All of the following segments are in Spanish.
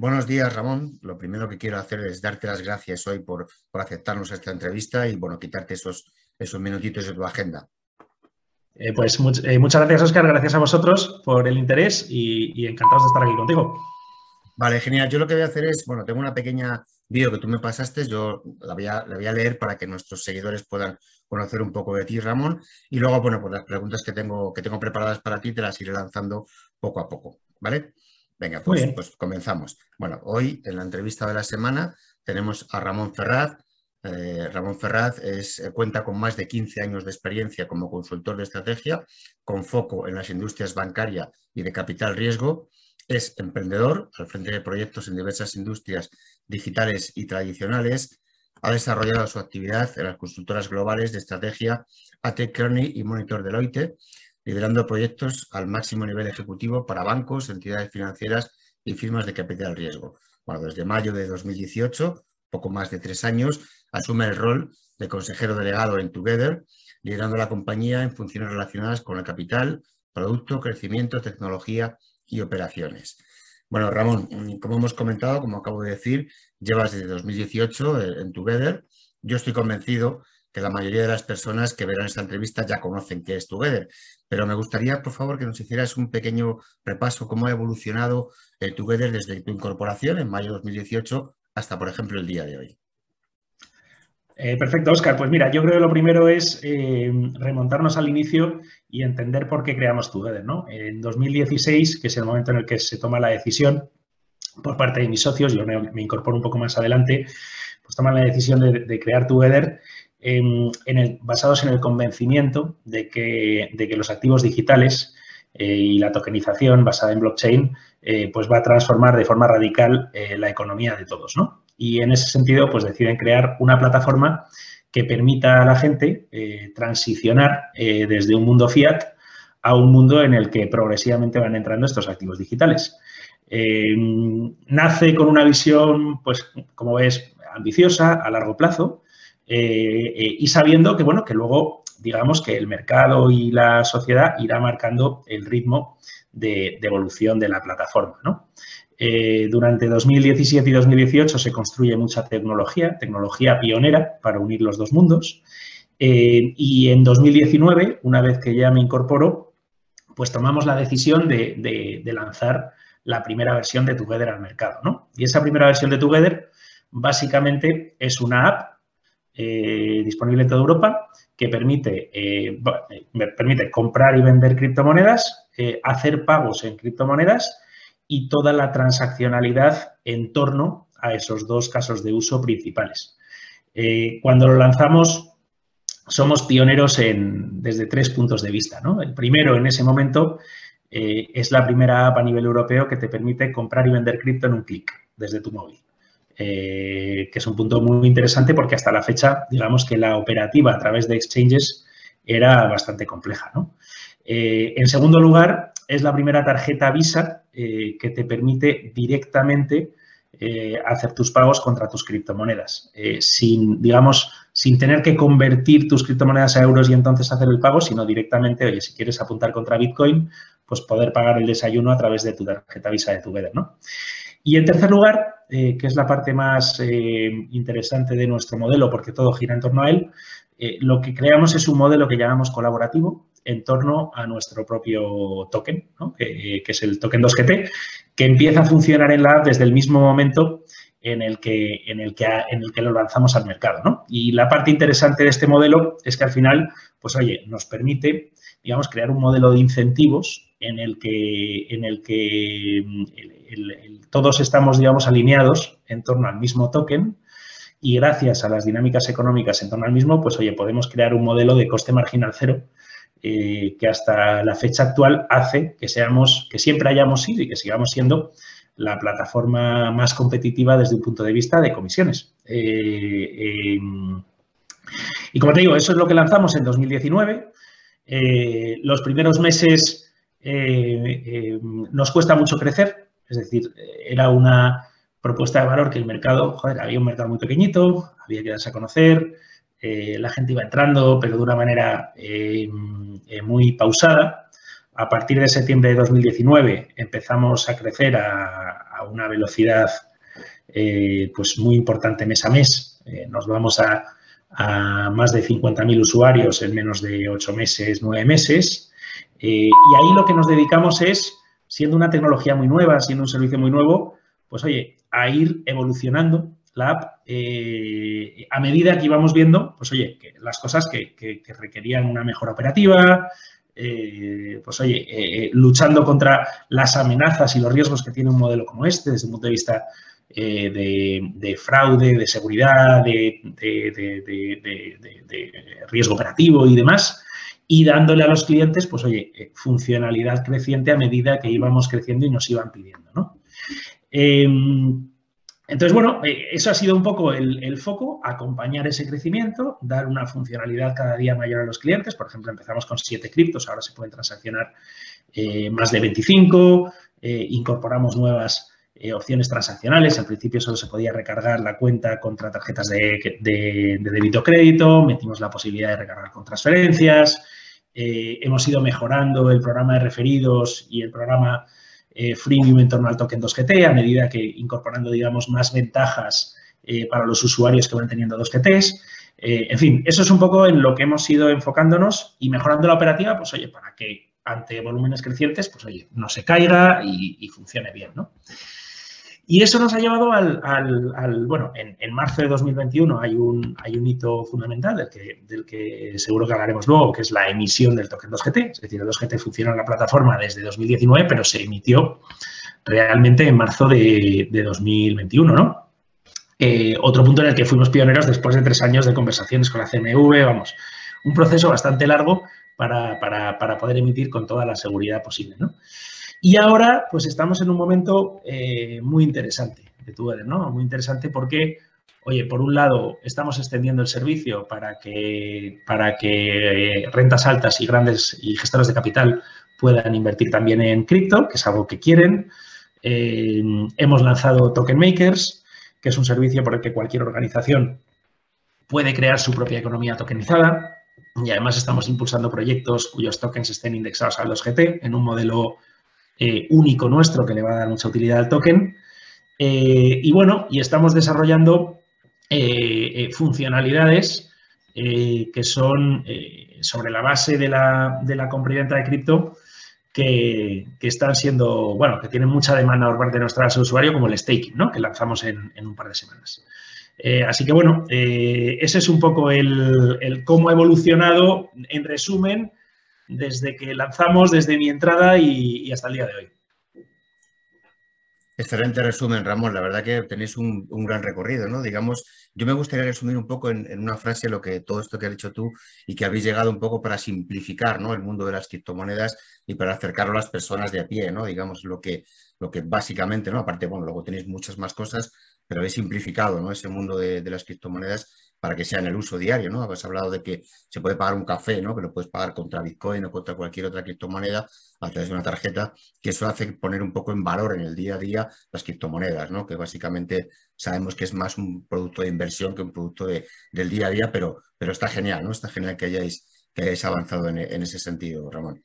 Buenos días, Ramón. Lo primero que quiero hacer es darte las gracias hoy por, aceptarnos a esta entrevista y, bueno, quitarte esos, esos minutitos de tu agenda. Eh, pues eh, muchas gracias, Oscar. Gracias a vosotros por el interés y, encantados de estar aquí contigo. Vale, genial. Yo lo que voy a hacer es, bueno, tengo una pequeña vídeo que tú me pasaste, yo la voy, a, la voy a leer para que nuestros seguidores puedan conocer un poco de ti, Ramón, y luego, bueno, pues las preguntas que tengo, que tengo preparadas para ti te las iré lanzando poco a poco, ¿vale? Venga, pues, pues, comenzamos. Bueno, hoy en la entrevista de la semana tenemos a Ramón Ferraz. Eh, Ramón Ferraz es, eh, cuenta con más de 15 años de experiencia como consultor de estrategia, con foco en las industrias bancaria y de capital riesgo. Es emprendedor al frente de proyectos en diversas industrias digitales y tradicionales. Ha desarrollado su actividad en las consultoras globales de estrategia AT Kearney y Monitor Deloitte liderando proyectos al máximo nivel ejecutivo para bancos, entidades financieras y firmas de capital riesgo. Bueno, desde mayo de 2018, poco más de tres años, asume el rol de consejero delegado en Together, liderando la compañía en funciones relacionadas con el capital, producto, crecimiento, tecnología y operaciones. Bueno, Ramón, como hemos comentado, como acabo de decir, llevas desde 2018 en Together. Yo estoy convencido que la mayoría de las personas que verán esta entrevista ya conocen qué es Together. Pero me gustaría, por favor, que nos hicieras un pequeño repaso cómo ha evolucionado el Together desde tu incorporación en mayo de 2018 hasta, por ejemplo, el día de hoy. Eh, perfecto, Oscar. Pues mira, yo creo que lo primero es eh, remontarnos al inicio y entender por qué creamos Together. ¿no? En 2016, que es el momento en el que se toma la decisión por parte de mis socios, yo me, incorporo un poco más adelante, pues toman la decisión de, de crear Together en el, basados en el convencimiento de que, los activos digitales eh, y la tokenización basada en blockchain eh, pues va a transformar de forma radical eh, la economía de todos. ¿no? Y en ese sentido pues deciden crear una plataforma que permita a la gente transicionar desde un mundo fiat a un mundo en el que progresivamente van entrando estos activos digitales. nace con una visión, pues, como ves, ambiciosa, a largo plazo, eh, eh, y sabiendo que, bueno, que luego, digamos, que el mercado y la sociedad irá marcando el ritmo de, evolución de la plataforma, ¿no? Eh, durante 2017 y 2018 se construye mucha tecnología, tecnología pionera para unir los dos mundos. y en 2019, una vez que ya me incorporo, pues tomamos la decisión de, lanzar la primera versión de Together al mercado, ¿no? Y esa primera versión de Together básicamente es una app eh, disponible en toda Europa que permite, eh, permite comprar y vender criptomonedas, eh, hacer pagos en criptomonedas y toda la transaccionalidad en torno a esos dos casos de uso principales. cuando lo lanzamos, somos pioneros en, desde tres puntos de vista. El primero, en ese momento, es la primera app a nivel europeo que te permite comprar y vender cripto en un clic desde tu móvil. Eh, que es un punto muy interesante porque hasta la fecha, digamos que la operativa a través de exchanges era bastante compleja. Eh, en segundo lugar, es la primera tarjeta Visa eh, que te permite directamente hacer tus pagos contra tus criptomonedas, sin, digamos, sin tener que convertir tus criptomonedas a euros y entonces hacer el pago, sino directamente, oye, si quieres apuntar contra Bitcoin, pues poder pagar el desayuno a través de tu tarjeta Visa de tu ¿no? Y en tercer lugar, eh, que es la parte más eh, interesante de nuestro modelo, porque todo gira en torno a él, eh, lo que creamos es un modelo que llamamos colaborativo en torno a nuestro propio token, que, es el token 2GT, que empieza a funcionar en la app desde el mismo momento en el que, en el que, en el que lo lanzamos al mercado. Y la parte interesante de este modelo es que al final, pues oye, nos permite, digamos, crear un modelo de incentivos en el que, en el que mm, todos estamos, digamos, alineados en torno al mismo token y gracias a las dinámicas económicas en torno al mismo, pues oye, podemos crear un modelo de coste marginal cero eh, que hasta la fecha actual hace que seamos, que siempre hayamos sido y que sigamos siendo la plataforma más competitiva desde un punto de vista de comisiones. Eh, em, y como te digo, eso es lo que lanzamos en 2019. Eh, los primeros meses em, nos cuesta mucho crecer, es decir, era una propuesta de valor que el mercado, joder, había un mercado muy pequeñito, había que darse a conocer, eh, la gente iba entrando, pero de una manera eh, eh, muy pausada. A partir de septiembre de 2019 empezamos a crecer a, una velocidad pues muy importante mes a mes. nos vamos a, más de 50.000 usuarios en menos de 8 meses, 9 meses. Y ahí lo que nos dedicamos es, siendo una tecnología muy nueva, siendo un servicio muy nuevo, pues oye, a ir evolucionando la app. Eh, a medida que íbamos viendo, pues oye, que las cosas que, requerían una mejora operativa, eh, pues oye, eh, luchando contra las amenazas y los riesgos que tiene un modelo como este desde un punto de vista de, fraude, de seguridad, de, riesgo operativo y demás, y dándole a los clientes, pues oye, funcionalidad creciente a medida que íbamos creciendo y nos iban pidiendo, ¿no? Em, entonces, bueno, eh, eso ha sido un poco el, foco, acompañar ese crecimiento, dar una funcionalidad cada día mayor a los clientes. Por ejemplo, empezamos con 7 criptos, ahora se pueden transaccionar eh, más de 25, eh, incorporamos nuevas opciones transaccionales. Al principio solo se podía recargar la cuenta contra tarjetas de, de débito crédito, metimos la posibilidad de recargar con transferencias, hemos ido mejorando el programa de referidos y el programa eh, freemium en torno al token 2GT, a medida que incorporando, digamos, más ventajas eh, para los usuarios que van teniendo 2GTs. Eh, en fin, eso es un poco en lo que hemos ido enfocándonos y mejorando la operativa, pues oye, para que ante volúmenes crecientes, pues oye, no se caiga y, y funcione bien, ¿no? Y eso nos ha llevado al, bueno, en, marzo de 2021 hay un, hay un hito fundamental del que, del que seguro que hablaremos luego, que es la emisión del token 2GT. Es decir, el 2GT funciona en la plataforma desde 2019, pero se emitió realmente en marzo de, 2021, ¿no? Eh, otro punto en el que fuimos pioneros después de tres años de conversaciones con la CMV, vamos, un proceso bastante largo para, para poder emitir con toda la seguridad posible, ¿no? Y ahora, pues estamos en un momento eh, muy interesante de Twitter, ¿no? Muy interesante porque, oye, por un lado, estamos extendiendo el servicio para que, para que eh, rentas altas y grandes y gestores de capital puedan invertir también en cripto, que es algo que quieren. Eh, hemos lanzado Token Makers, que es un servicio por el que cualquier organización puede crear su propia economía tokenizada. Y además estamos impulsando proyectos cuyos tokens estén indexados a los GT en un modelo eh, único nuestro que le va a dar mucha utilidad al token. Eh, y bueno, y estamos desarrollando eh, funcionalidades que son sobre la base de la, de la compra de cripto que, están siendo, bueno, que tienen mucha demanda por parte de nuestros usuarios, como el staking, ¿no? Que lanzamos en, un par de semanas. así que, bueno, ese es un poco el, el, cómo ha evolucionado, en resumen, desde que lanzamos, desde mi entrada y, hasta el día de hoy. Excelente resumen, Ramón. La verdad que tenéis un, gran recorrido, ¿no? Digamos, yo me gustaría resumir un poco en, una frase lo que todo esto que has dicho tú y que habéis llegado un poco para simplificar, ¿no? El mundo de las criptomonedas y para acercarlo a las personas de a pie, ¿no? Digamos, lo que, lo que básicamente, ¿no? Aparte, bueno, luego tenéis muchas más cosas, pero habéis simplificado, ¿no? Ese mundo de, de las criptomonedas para que sea en el uso diario, ¿no? Habéis hablado de que se puede pagar un café, ¿no? Que lo puedes pagar contra Bitcoin o contra cualquier otra criptomoneda a través de una tarjeta, que eso hace poner un poco en valor en el día a día las criptomonedas, ¿no? Que básicamente sabemos que es más un producto de inversión que un producto de, del día a día, pero, pero está genial, ¿no? Está genial que hayáis, que hayáis avanzado en, en ese sentido, Ramón.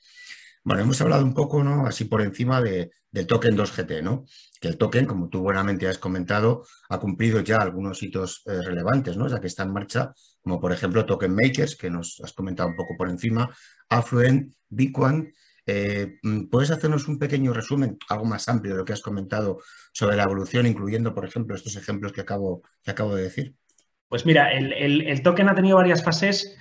Bueno, hemos hablado un poco, ¿no? Así por encima de, del token 2GT, ¿no? Que el token, como tú buenamente has comentado, ha cumplido ya algunos hitos eh, relevantes, ¿no? Ya que está en marcha, como por ejemplo Token Makers, que nos has comentado un poco por encima, Affluent, Bitcoin. Eh, ¿Puedes hacernos un pequeño resumen, algo más amplio de lo que has comentado sobre la evolución, incluyendo, por ejemplo, estos ejemplos que acabo, que acabo de decir? Pues mira, el, el token ha tenido varias fases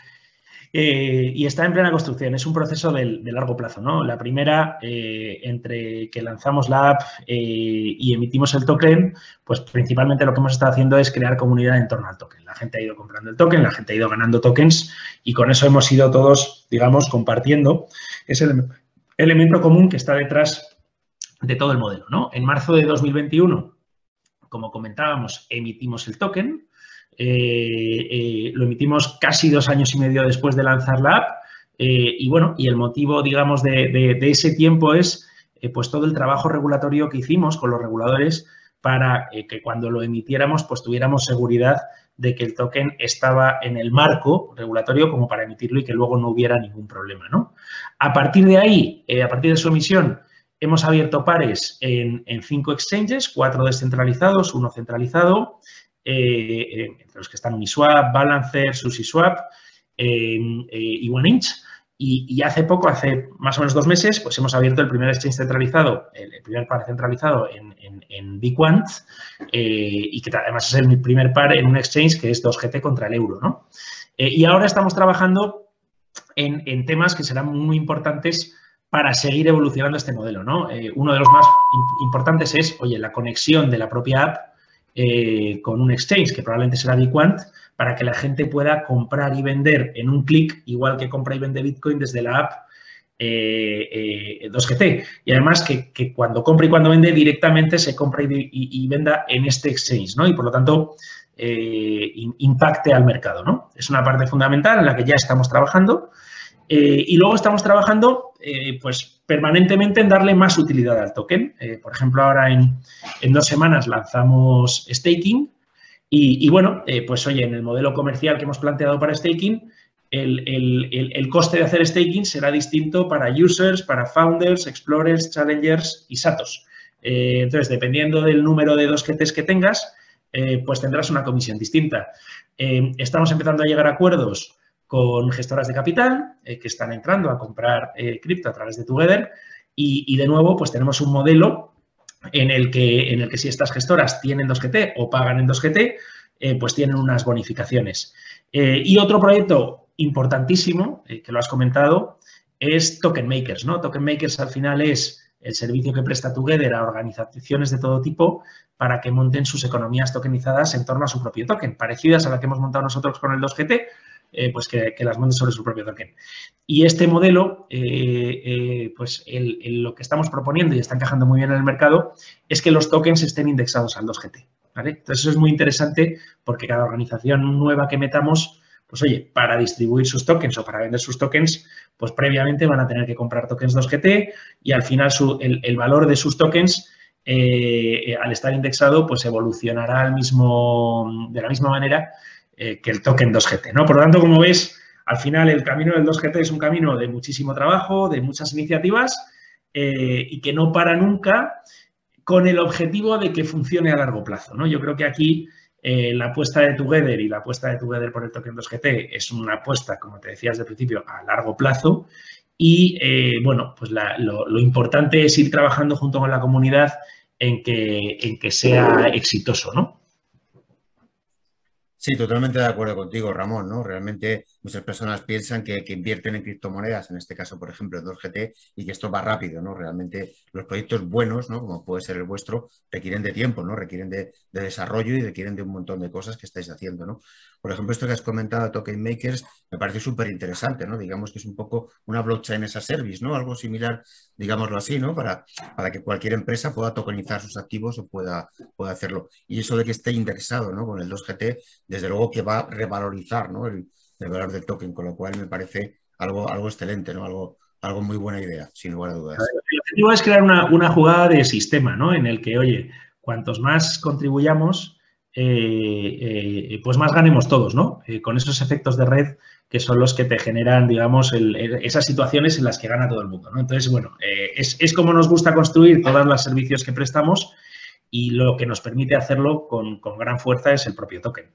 Eh, y está en plena construcción. Es un proceso de, largo plazo, ¿no? La primera, eh, entre que lanzamos la app eh, y emitimos el token, pues principalmente lo que hemos estado haciendo es crear comunidad en torno al token. La gente ha ido comprando el token, la gente ha ido ganando tokens y con eso hemos ido todos, digamos, compartiendo ese elemento común que está detrás de todo el modelo, ¿no? En marzo de 2021, como comentábamos, emitimos el token. Eh, eh, lo emitimos casi dos años y medio después de lanzar la app. Eh, y bueno, y el motivo, digamos, de, ese tiempo es pues todo el trabajo regulatorio que hicimos con los reguladores para que cuando lo emitiéramos, pues tuviéramos seguridad de que el token estaba en el marco regulatorio como para emitirlo y que luego no hubiera ningún problema, ¿no? A partir de ahí, a partir de su emisión, hemos abierto pares en, en cinco exchanges, cuatro descentralizados, uno centralizado, eh, entre los que están Uniswap, Balancer, SushiSwap eh, y OneInch. Y, y, hace poco, hace más o menos dos meses, pues hemos abierto el primer exchange centralizado, el, primer par centralizado en, en, eh, y que además es el primer par en un exchange que es 2GT contra el euro, ¿no? y ahora estamos trabajando en, en, temas que serán muy importantes para seguir evolucionando este modelo, ¿no? uno de los más importantes es, oye, la conexión de la propia app eh, con un exchange, que probablemente será Biquant, para que la gente pueda comprar y vender en un clic, igual que compra y vende Bitcoin desde la app 2GT. Eh, y además que, cuando compra y cuando vende directamente se compra y, venda en este exchange, ¿no? Y por lo tanto eh, impacte al mercado, ¿no? Es una parte fundamental en la que ya estamos trabajando. Y luego estamos trabajando, pues, permanentemente en darle más utilidad al token. Eh, por ejemplo, ahora en, dos semanas lanzamos staking y, bueno, eh, pues oye, en el modelo comercial que hemos planteado para staking, el, coste de hacer staking será distinto para users, para founders, explorers, challengers y satos. Eh, entonces, dependiendo del número de dos GTs que tengas, pues tendrás una comisión distinta. estamos empezando a llegar a acuerdos con gestoras de capital eh, que están entrando a comprar eh, cripto a través de Together y, de nuevo pues tenemos un modelo en el que, en el que si estas gestoras tienen 2GT o pagan en 2GT, eh, pues tienen unas bonificaciones. y otro proyecto importantísimo, que lo has comentado, es Token Makers. ¿no? Token Makers al final es el servicio que presta Together a organizaciones de todo tipo para que monten sus economías tokenizadas en torno a su propio token, parecidas a la que hemos montado nosotros con el 2GT, eh, pues que, las monte sobre su propio token. Y este modelo, eh, eh, pues lo que estamos proponiendo y está encajando muy bien en el mercado es que los tokens estén indexados al 2GT. Entonces, eso es muy interesante porque cada organización nueva que metamos, pues oye, para distribuir sus tokens o para vender sus tokens, pues previamente van a tener que comprar tokens 2GT y al final el, valor de sus tokens al estar indexado, pues evolucionará al mismo, de la misma manera eh, que el token 2GT. ¿no? Por lo tanto, como ves, al final el camino del 2GT es un camino de muchísimo trabajo, de muchas iniciativas eh, y que no para nunca con el objetivo de que funcione a largo plazo. ¿no? Yo creo que aquí eh, la apuesta de Together y la apuesta de Together por el token 2GT es una apuesta, como te decía desde el principio, a largo plazo. Y bueno, pues lo, lo, importante es ir trabajando junto con la comunidad en que, en que sea exitoso, ¿no? Sí, totalmente de acuerdo contigo, Ramón, ¿no? Realmente muchas personas piensan que, invierten en criptomonedas, en este caso, por ejemplo, el 2GT, y que esto va rápido, ¿no? Realmente los proyectos buenos, ¿no? Como puede ser el vuestro, requieren de tiempo, ¿no? Requieren de, desarrollo y requieren de un montón de cosas que estáis haciendo, ¿no? Por ejemplo, esto que has comentado, Token Makers, me parece súper interesante, ¿no? Digamos que es un poco una blockchain as a service, ¿no? Algo similar, digámoslo así, ¿no? Para, para que cualquier empresa pueda tokenizar sus activos o pueda, pueda hacerlo. Y eso de que esté indexado, ¿no? Con el 2GT, desde luego que va a revalorizar ¿no? Valor del token, con lo cual me parece algo, algo excelente, ¿no? algo, algo muy buena idea, sin lugar a dudas. El objetivo es crear una, jugada de sistema, ¿no? En el que, oye, cuantos más contribuyamos, eh, eh, pues más ganemos todos, ¿no? Eh, con esos efectos de red que son los que te generan, digamos, esas situaciones en las que gana todo el mundo, ¿no? Entonces, bueno, es, es, como nos gusta construir todos los servicios que prestamos y lo que nos permite hacerlo con, con gran fuerza es el propio token.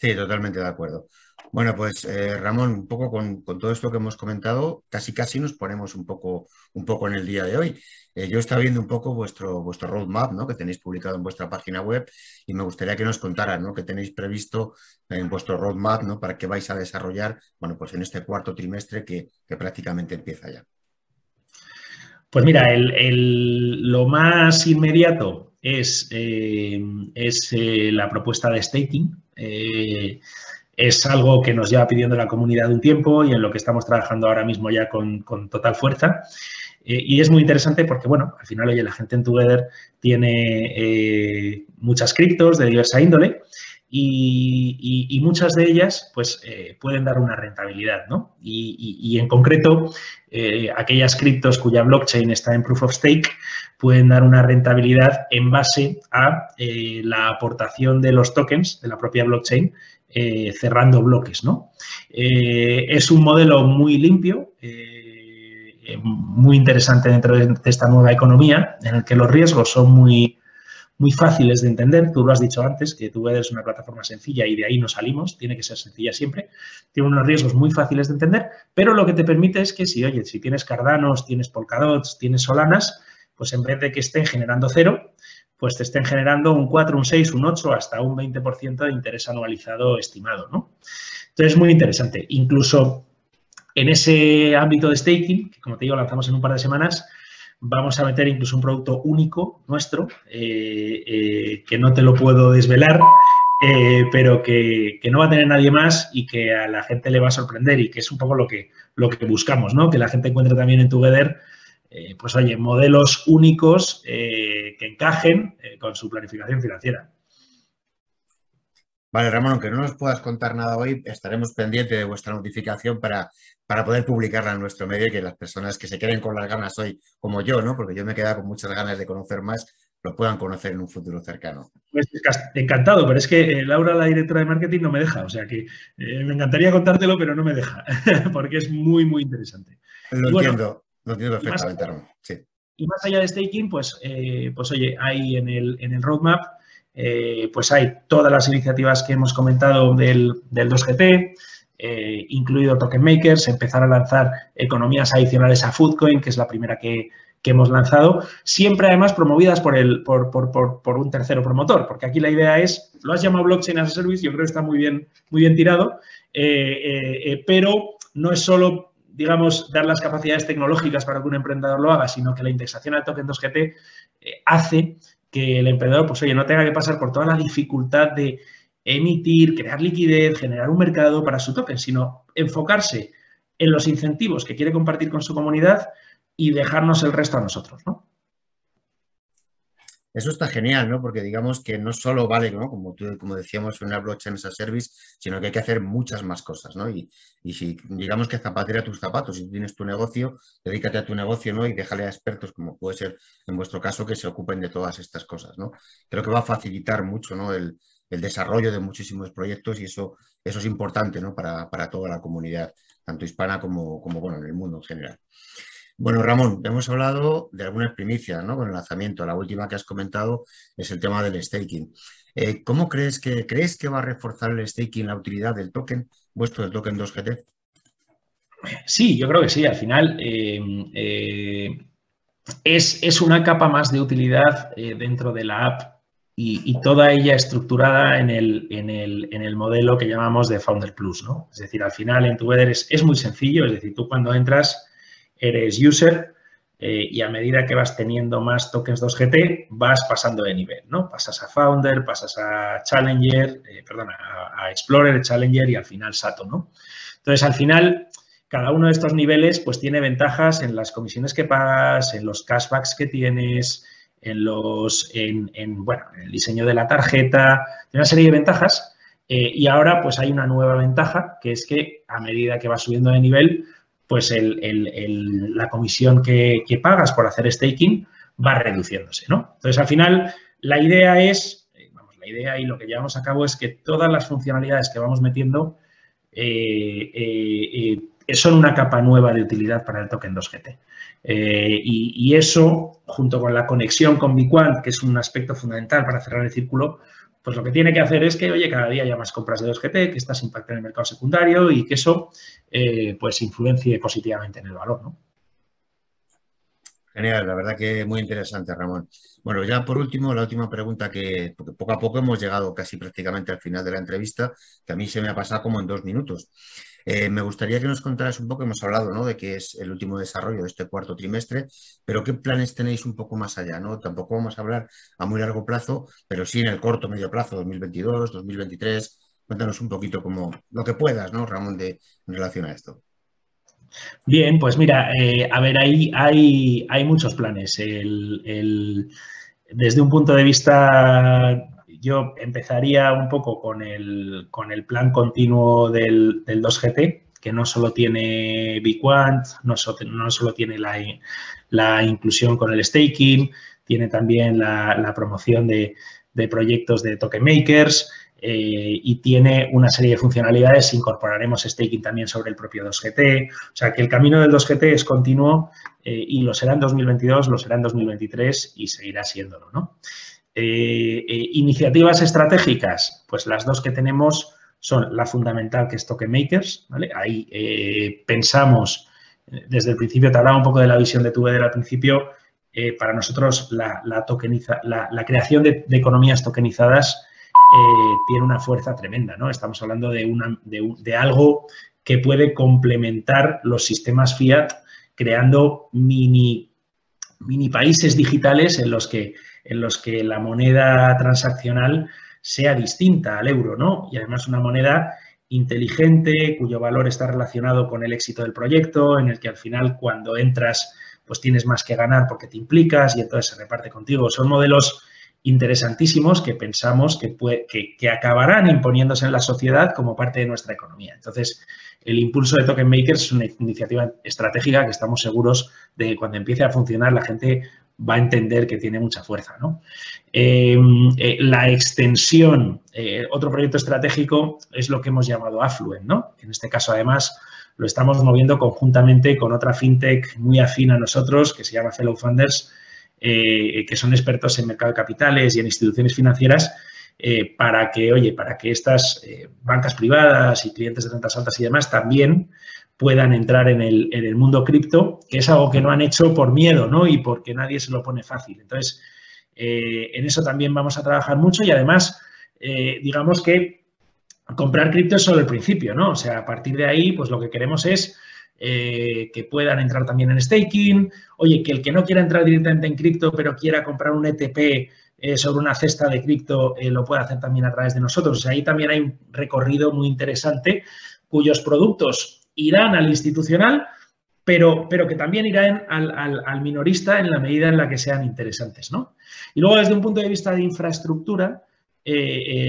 Sí, totalmente de acuerdo. Bueno, pues eh, Ramón, un poco con, todo esto que hemos comentado, casi casi nos ponemos un poco, un poco en el día de hoy. Eh, yo estaba viendo un poco vuestro, vuestro roadmap ¿no? que tenéis publicado en vuestra página web y me gustaría que nos contaran ¿no? qué tenéis previsto en vuestro roadmap ¿no? para qué vais a desarrollar bueno, pues en este cuarto trimestre que, prácticamente empieza ya. Pues mira, lo más inmediato es, eh, es la propuesta de staking es algo que nos lleva pidiendo la comunidad un tiempo y en lo que estamos trabajando ahora mismo ya con, total fuerza. Eh, y es muy interesante porque, bueno, al final, oye, la gente en Together tiene eh, muchas criptos de diversa índole y, muchas de ellas, pues, eh, pueden dar una rentabilidad, ¿no? Y, en concreto, aquellas criptos cuya blockchain está en Proof of Stake pueden dar una rentabilidad en base a la aportación de los tokens de la propia blockchain eh, cerrando bloques. ¿no? Eh, es un modelo muy limpio, eh, muy interesante dentro de esta nueva economía, en el que los riesgos son muy, muy fáciles de entender. Tú lo has dicho antes, que tú eres una plataforma sencilla y de ahí no salimos, tiene que ser sencilla siempre. Tiene unos riesgos muy fáciles de entender, pero lo que te permite es que si, oye, si tienes Cardanos, tienes Polkadots, tienes Solanas, pues en vez de que estén generando cero, pues te estén generando un 4, un 6, un 8, hasta un 20% de interés anualizado estimado, ¿no? Entonces, es muy interesante. Incluso en ese ámbito de staking, que como te digo, lanzamos en un par de semanas, vamos a meter incluso un producto único nuestro, eh, eh, que no te lo puedo desvelar, eh, pero que, no va a tener nadie más y que a la gente le va a sorprender y que es un poco lo que, lo que buscamos, ¿no? Que la gente encuentre también en Together pues oye, modelos únicos que encajen con su planificación financiera. Vale, Ramón, aunque no nos puedas contar nada hoy, estaremos pendientes de vuestra notificación para, para poder publicarla en nuestro medio y que las personas que se queden con las ganas hoy, como yo, ¿no? Porque yo me he quedado con muchas ganas de conocer más, lo puedan conocer en un futuro cercano. Pues encantado, pero es que Laura, la directora de marketing, no me deja. O sea que me encantaría contártelo, pero no me deja, porque es muy, muy interesante. Lo entiendo. Lo entiendo perfectamente, Sí. Y más allá de staking, pues, eh, pues oye, hay en el, en el roadmap, eh, pues hay todas las iniciativas que hemos comentado del, 2GT, eh, incluido Token Makers, empezar a lanzar economías adicionales a Foodcoin, que es la primera que, hemos lanzado, siempre además promovidas por, el, por, por, por, un tercero promotor, porque aquí la idea es, lo has llamado blockchain as a service, yo creo que está muy bien, muy bien tirado, pero no es solo digamos, dar las capacidades tecnológicas para que un emprendedor lo haga, sino que la indexación al token 2GT eh, hace que el emprendedor, pues oye, no tenga que pasar por toda la dificultad de emitir, crear liquidez, generar un mercado para su token, sino enfocarse en los incentivos que quiere compartir con su comunidad y dejarnos el resto a nosotros, ¿no? Eso está genial, ¿no? Porque digamos que no solo vale, ¿no? Como, tú, como decíamos, una blockchain as a service, sino que hay que hacer muchas más cosas, ¿no? Y, si digamos que zapatera tus zapatos, si tienes tu negocio, dedícate a tu negocio, ¿no? Y déjale a expertos, como puede ser en vuestro caso, que se ocupen de todas estas cosas, ¿no? Creo que va a facilitar mucho, ¿no? El, desarrollo de muchísimos proyectos y eso, eso es importante, ¿no? Para, para toda la comunidad, tanto hispana como, como, bueno, en el mundo en general. Bueno, Ramón, hemos hablado de algunas primicias ¿no? con el lanzamiento. La última que has comentado es el tema del staking. Eh, ¿Cómo crees que, crees que va a reforzar el staking la utilidad del token, vuestro del token 2GT? Sí, yo creo que sí. Al final eh, eh, es, una capa más de utilidad dentro de la app y, toda ella estructurada en el, en, el, modelo que llamamos de Founder Plus. ¿no? Es decir, al final en tu es, es muy sencillo. Es decir, tú cuando entras eres user eh, y a medida que vas teniendo más tokens 2GT, vas pasando de nivel, ¿no? Pasas a Founder, pasas a Challenger, eh, perdón, a, Explorer, Challenger y al final Sato, ¿no? Entonces, al final, cada uno de estos niveles pues tiene ventajas en las comisiones que pagas, en los cashbacks que tienes, en los, en, bueno, en el diseño de la tarjeta, una serie de ventajas. Eh, y ahora pues hay una nueva ventaja, que es que a medida que vas subiendo de nivel, pues la comisión que, pagas por hacer staking va reduciéndose, ¿no? Entonces, al final, la idea es, eh, vamos, la idea y lo que llevamos a cabo es que todas las funcionalidades que vamos metiendo eh, eh, son una capa nueva de utilidad para el token 2GT. Y, y, eso, junto con la conexión con Biquant, que es un aspecto fundamental para cerrar el círculo, pues lo que tiene que hacer es que, oye, cada día haya más compras de 2GT, que estas impacten en el mercado secundario y que eso, eh, pues, influencie positivamente en el valor, ¿no? Genial, la verdad que muy interesante, Ramón. Bueno, ya por último, la última pregunta que poco a poco hemos llegado casi prácticamente al final de la entrevista, que a mí se me ha pasado como en dos minutos. Eh, me gustaría que nos contaras un poco, hemos hablado ¿no? de que es el último desarrollo de este cuarto trimestre, pero ¿qué planes tenéis un poco más allá? ¿no? Tampoco vamos a hablar a muy largo plazo, pero sí en el corto, medio plazo, 2022, 2023. Cuéntanos un poquito como lo que puedas, ¿no, Ramón, de, en relación a esto. Bien, pues mira, eh, a ver, ahí hay, hay muchos planes. desde un punto de vista, yo empezaría un poco con el, con el plan continuo del, 2GT, que no solo tiene BigQuant, no, no solo tiene la, inclusión con el staking, tiene también la, promoción de, de, proyectos de token makers, eh, y tiene una serie de funcionalidades. Incorporaremos staking también sobre el propio 2GT. O sea, que el camino del 2GT es continuo eh, y lo será en 2022, lo será en 2023 y seguirá siéndolo, ¿no? Eh, iniciativas estratégicas, pues las dos que tenemos son la fundamental, que es Token Makers, ¿vale? Ahí pensamos, desde el principio te hablaba un poco de la visión de Tubeder al principio, para nosotros la, tokeniza, la, creación de, economías tokenizadas eh, tiene una fuerza tremenda, ¿no? Estamos hablando de, una, de, algo que puede complementar los sistemas fiat creando mini, mini países digitales en los, que, en los que la moneda transaccional sea distinta al euro, ¿no? Y además una moneda inteligente, cuyo valor está relacionado con el éxito del proyecto, en el que al final cuando entras pues tienes más que ganar porque te implicas y entonces se reparte contigo. Son modelos interesantísimos que pensamos que, que, acabarán imponiéndose en la sociedad como parte de nuestra economía. Entonces, el impulso de Token Makers es una iniciativa estratégica que estamos seguros de que cuando empiece a funcionar la gente va a entender que tiene mucha fuerza. Em, eh, la extensión, eh, otro proyecto estratégico es lo que hemos llamado Affluent, ¿no? En este caso, además, lo estamos moviendo conjuntamente con otra fintech muy afín a nosotros, que se llama Fellow Funders, eh, que son expertos en mercado de capitales y en instituciones financieras, para que, oye, para que estas bancas privadas y clientes de rentas altas y demás también puedan entrar en el, mundo cripto, que es algo que no han hecho por miedo, ¿no? Y porque nadie se lo pone fácil. Entonces, en eso también vamos a trabajar mucho y además, digamos que comprar cripto es solo el principio, ¿no? O sea, a partir de ahí, pues lo que queremos es eh, que puedan entrar también en staking. Oye, que el que no quiera entrar directamente en cripto, pero quiera comprar un ETP eh, sobre una cesta de cripto, eh, lo puede hacer también a través de nosotros. ahí también hay un recorrido muy interesante cuyos productos irán al institucional, pero, pero que también irán al, minorista en la medida en la que sean interesantes. ¿no? Y luego, desde un punto de vista de infraestructura,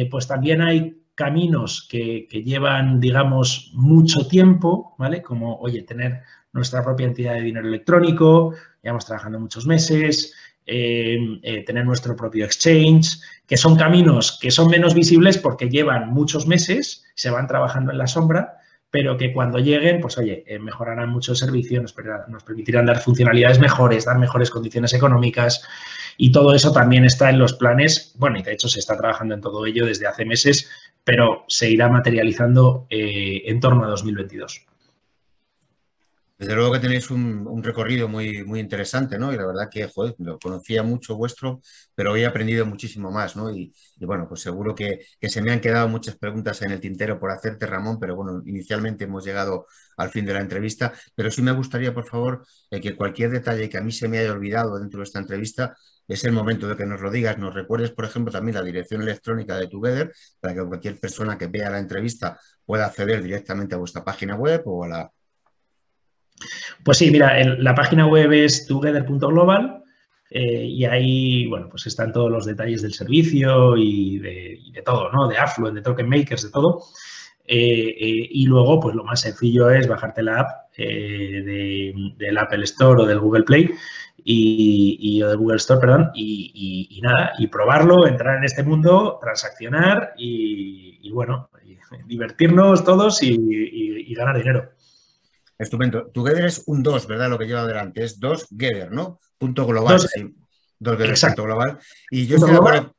pues también hay caminos que, llevan, digamos, mucho tiempo, ¿vale? Como, oye, tener nuestra propia entidad de dinero electrónico, llevamos trabajando muchos meses, eh, eh, tener nuestro propio exchange, que son caminos que son menos visibles porque llevan muchos meses, se van trabajando en la sombra, pero que cuando lleguen, pues oye, eh, mejorarán mucho el servicio, nos, permitirán dar funcionalidades mejores, dar mejores condiciones económicas y todo eso también está en los planes, bueno, y de hecho se está trabajando en todo ello desde hace meses, pero se irá materializando eh, en torno a 2022. Desde luego que tenéis un, recorrido muy, muy interesante, ¿no? Y la verdad que, joder, lo conocía mucho vuestro, pero hoy he aprendido muchísimo más, ¿no? Y, bueno, pues seguro que, se me han quedado muchas preguntas en el tintero por hacerte, Ramón, pero bueno, inicialmente hemos llegado al fin de la entrevista, pero sí me gustaría, por favor, eh, que cualquier detalle que a mí se me haya olvidado dentro de esta entrevista, es el momento de que nos lo digas, nos recuerdes, por ejemplo, también la dirección electrónica de Together, para que cualquier persona que vea la entrevista pueda acceder directamente a vuestra página web o a la... Pues sí, mira, la página web es together.global eh, y ahí, bueno, pues están todos los detalles del servicio y de, todo, ¿no? De Affluent, de Token Makers, de todo. Eh, eh, y luego, pues lo más sencillo es bajarte la app del Apple Store o del Google Play y, o de Google Store, perdón, y, nada, y probarlo, entrar en este mundo, transaccionar y, bueno, divertirnos todos y, ganar dinero. Estupendo. Together es un 2, ¿verdad? Lo que lleva adelante es 2 Gether, ¿no? Punto global. 2 Gether, punto global. Y yo estoy acuerdo,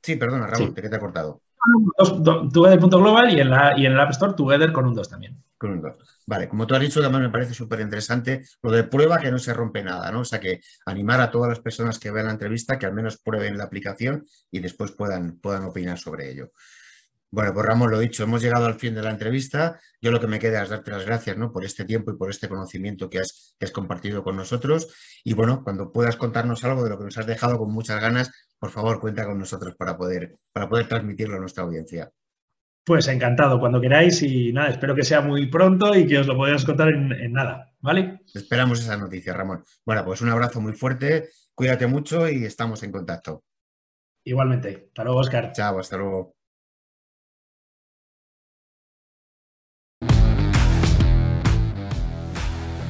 Sí, perdona, Raúl, que te he cortado. Together.global y en, la, y en el App Store Together con un 2 también. Con un 2. Vale, como tú has dicho, también me parece súper interesante lo de prueba que no se rompe nada, ¿no? O sea, que animar a todas las personas que vean la entrevista que al menos prueben la aplicación y después puedan, puedan opinar sobre ello. Bueno, pues Ramón, lo dicho, hemos llegado al fin de la entrevista. Yo lo que me queda es darte las gracias ¿no? por este tiempo y por este conocimiento que has, que has compartido con nosotros. Y bueno, cuando puedas contarnos algo de lo que nos has dejado con muchas ganas, por favor, cuenta con nosotros para poder, para poder transmitirlo a nuestra audiencia. Pues encantado, cuando queráis y nada, espero que sea muy pronto y que os lo podáis contar en, en nada, ¿vale? Esperamos esa noticia, Ramón. Bueno, pues un abrazo muy fuerte, cuídate mucho y estamos en contacto. Igualmente. Hasta luego, Oscar. Chao, hasta luego.